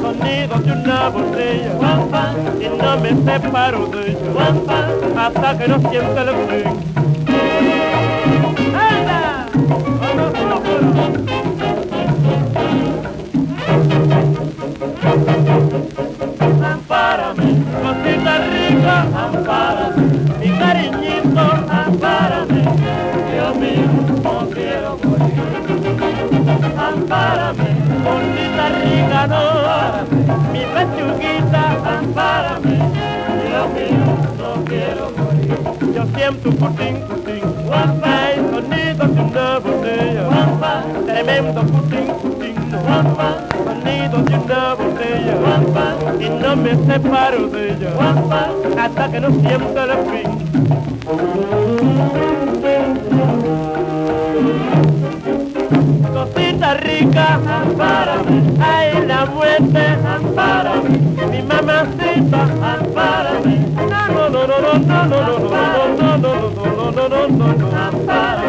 sonido de una botella, y no me separo de ella, mamá, hasta que no sienta el cotín. ¡Anda! Ampárame, cosita rica, ampárame, siento un putín, putín, guapa, el sonido de una botella, guapa, tremendo putín, putín, guapa, sonido de una botella, guapa, y no me separo de ella, guapa, hasta que no sienta el fin. Cosita rica, ampárame, ay la muerte, ampárame, mi mamacita,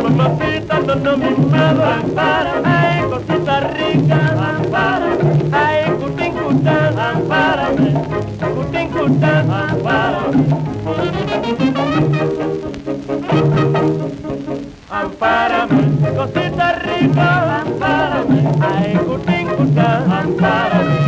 mamacita, no, no, mi madre, ay cosita rica, ay cutín cután, cutín cután. Ampárame, cosita rica, ampárame, ay cutín cután, ampárame,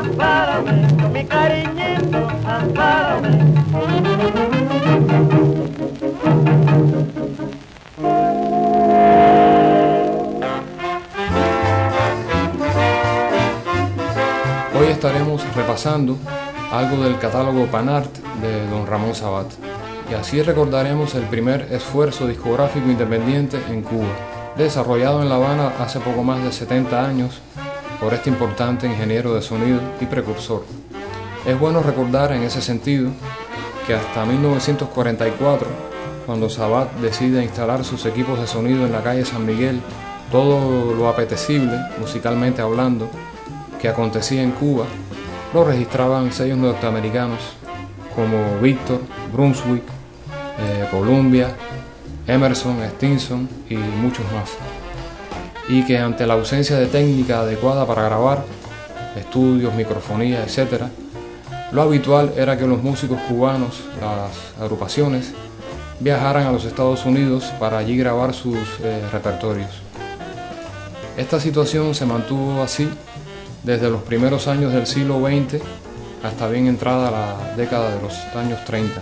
ampárame, mi cariñito, ampárame. Hoy estaremos repasando algo del catálogo Panart de don Ramón Sabat. Y así recordaremos el primer esfuerzo discográfico independiente en Cuba, desarrollado en La Habana hace poco más de 70 años por este importante ingeniero de sonido y precursor. Es bueno recordar en ese sentido que hasta 1944, cuando Sabat decide instalar sus equipos de sonido en la calle San Miguel, todo lo apetecible, musicalmente hablando, que acontecía en Cuba, lo registraban sellos norteamericanos como Victor, Brunswick, eh, Columbia, Emerson, Stinson y muchos más. Y que ante la ausencia de técnica adecuada para grabar, estudios, microfonía, etc., lo habitual era que los músicos cubanos, las agrupaciones, viajaran a los Estados Unidos para allí grabar sus eh, repertorios. Esta situación se mantuvo así desde los primeros años del siglo XX hasta bien entrada la década de los años 30.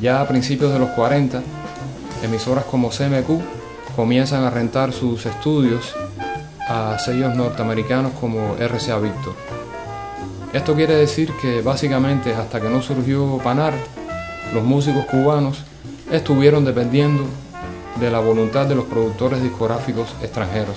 Ya a principios de los 40, emisoras como CMQ comienzan a rentar sus estudios a sellos norteamericanos como RCA Victor. Esto quiere decir que básicamente hasta que no surgió Panar, los músicos cubanos estuvieron dependiendo de la voluntad de los productores discográficos extranjeros.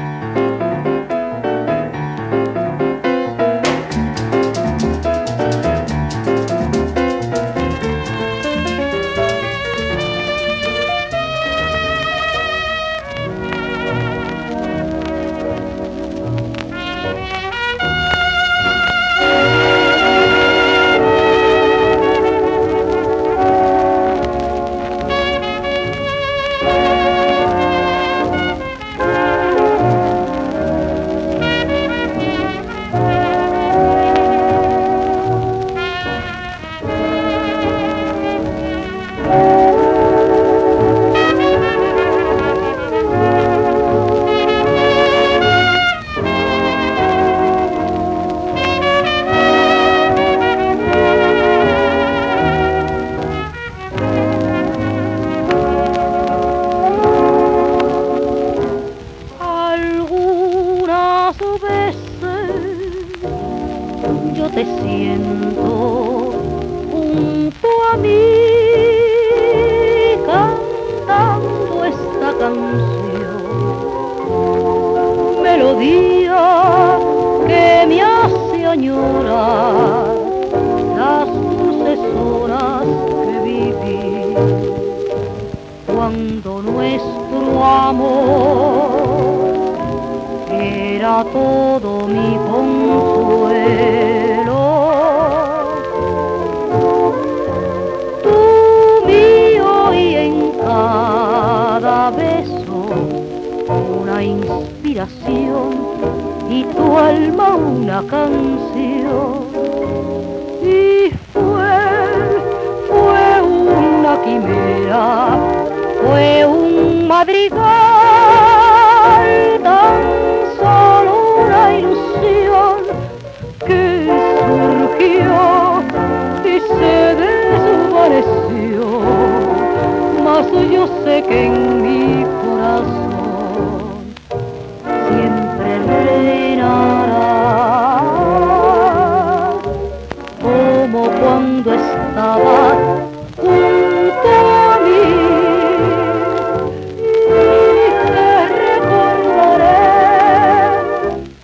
todo mi consuelo. Tú mío y en cada beso una inspiración y tu alma una canción. Y fue, fue una quimera, fue un madrigal. en mi corazón siempre reinará como cuando estaba junto a mí y te recordaré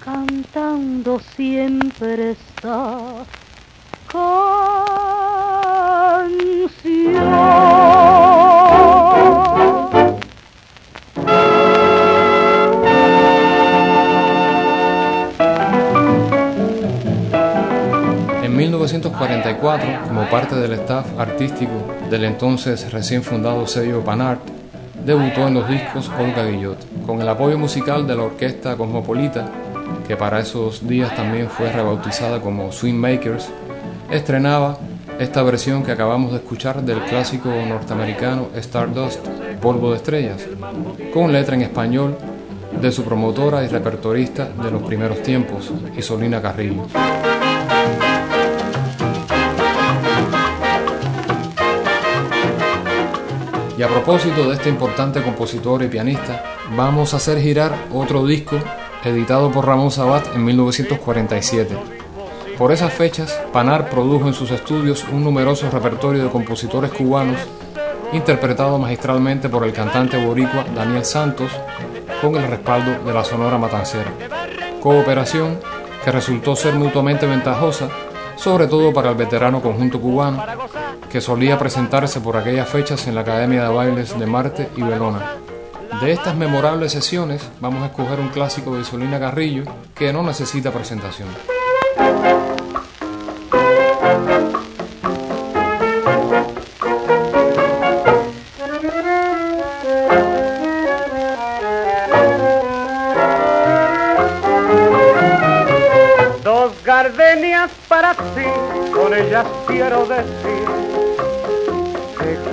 cantando siempre esta canción. 1944, como parte del staff artístico del entonces recién fundado sello Panart, debutó en los discos Olga Guillot, con el apoyo musical de la orquesta Cosmopolita, que para esos días también fue rebautizada como Swing Makers, estrenaba esta versión que acabamos de escuchar del clásico norteamericano Stardust, Polvo de Estrellas, con letra en español de su promotora y repertorista de los primeros tiempos, Isolina Carrillo. Y a propósito de este importante compositor y pianista, vamos a hacer girar otro disco editado por Ramón Sabat en 1947. Por esas fechas, Panar produjo en sus estudios un numeroso repertorio de compositores cubanos, interpretado magistralmente por el cantante boricua Daniel Santos, con el respaldo de la Sonora Matancera. Cooperación que resultó ser mutuamente ventajosa, sobre todo para el veterano conjunto cubano, que solía presentarse por aquellas fechas en la Academia de Bailes de Marte y Belona. De estas memorables sesiones vamos a escoger un clásico de Solina Carrillo que no necesita presentación. para ti, con ellas quiero decir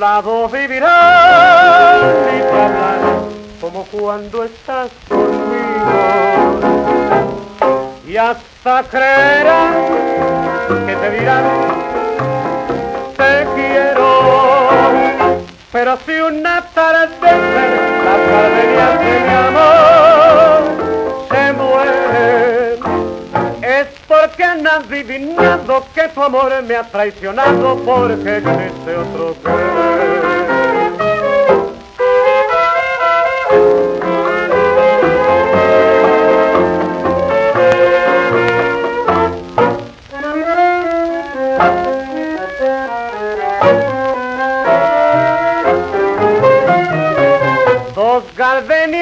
Lado vivirás y te hablarás como cuando estás conmigo. Y hasta creerás que te dirán te quiero pero si una tarde la gardenias de mi amor se mueren, es porque han adivinado que tu amor me ha traicionado porque existe otro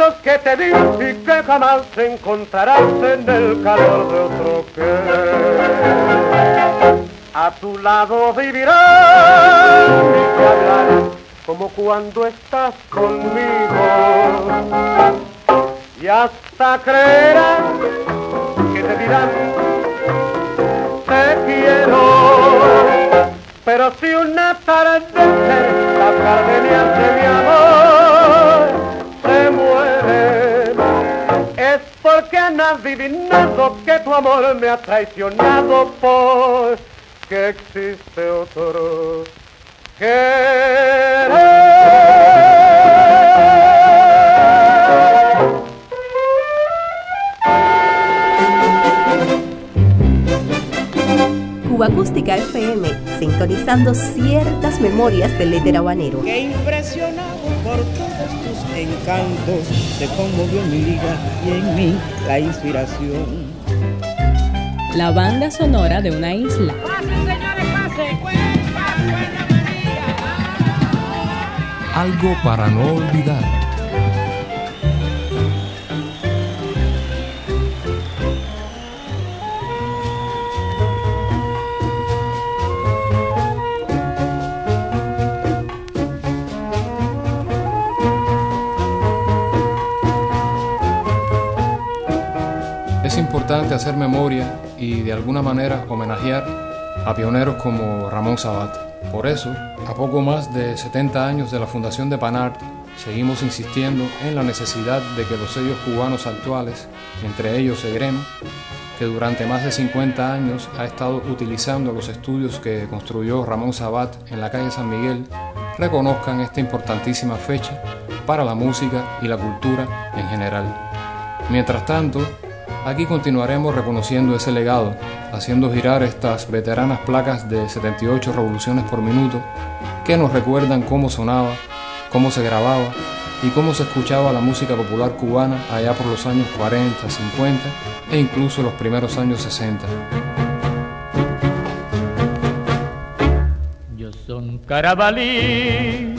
besos que te di y que jamás encontrarás en el calor de otro que a tu lado vivirás y te hablarás como cuando estás conmigo. Y hasta creerás que te dirán te quiero pero si una tarde las gardenias de mi amor porque han adivinado que tu amor me ha traicionado porque existe otro querer. Cuba Acústica FM, sintonizando ciertas memorias del éter habanero. Que impresionado por todos tus encantos, se conmovió mi vida y en mí la inspiración. La banda sonora de una isla. Algo para no olvidar. Importante hacer memoria y de alguna manera homenajear a pioneros como Ramón Sabat. Por eso, a poco más de 70 años de la fundación de Panart, seguimos insistiendo en la necesidad de que los sellos cubanos actuales, entre ellos EGREM, que durante más de 50 años ha estado utilizando los estudios que construyó Ramón Sabat en la calle San Miguel, reconozcan esta importantísima fecha para la música y la cultura en general. Mientras tanto, aquí continuaremos reconociendo ese legado, haciendo girar estas veteranas placas de 78 revoluciones por minuto que nos recuerdan cómo sonaba, cómo se grababa y cómo se escuchaba la música popular cubana allá por los años 40, 50 e incluso los primeros años 60. Yo son Carabalí,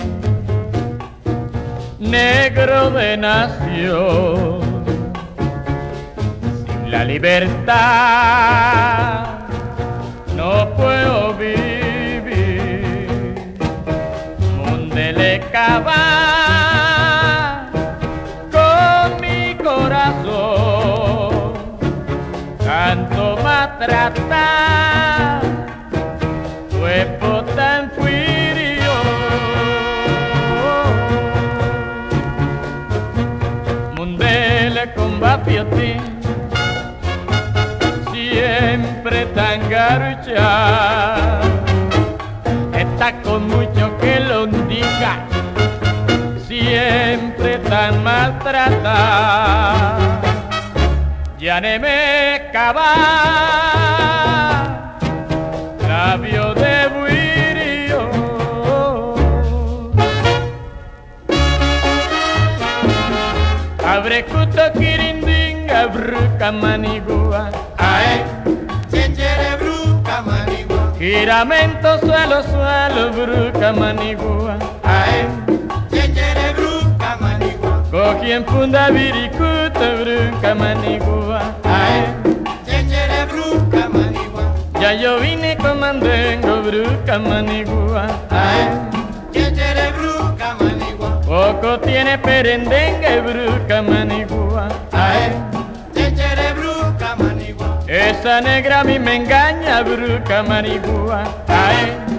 negro de nación, la libertad. No puedo vivir, Mundele con mi corazón, canto maltratar, cuerpo tan frío. Mundele combatió ti, está con mucho que lo diga siempre tan maltratada. Ya ne me cava, labio de buirio. Abre cuto kirindinga bruca manigua. Giramento suelo suelo bruca manigua. Ae, chenjere bruca manigua. Cogi en funda viricuta bruca manigua. Ae, chenjere bruca manigua. Ya yo vine con mandengo bruca manigua. Ae, chenjere bruca manigua. Poco tiene perendengue bruca manigua. Esa negra a mí me engaña bruca manigua. Ay,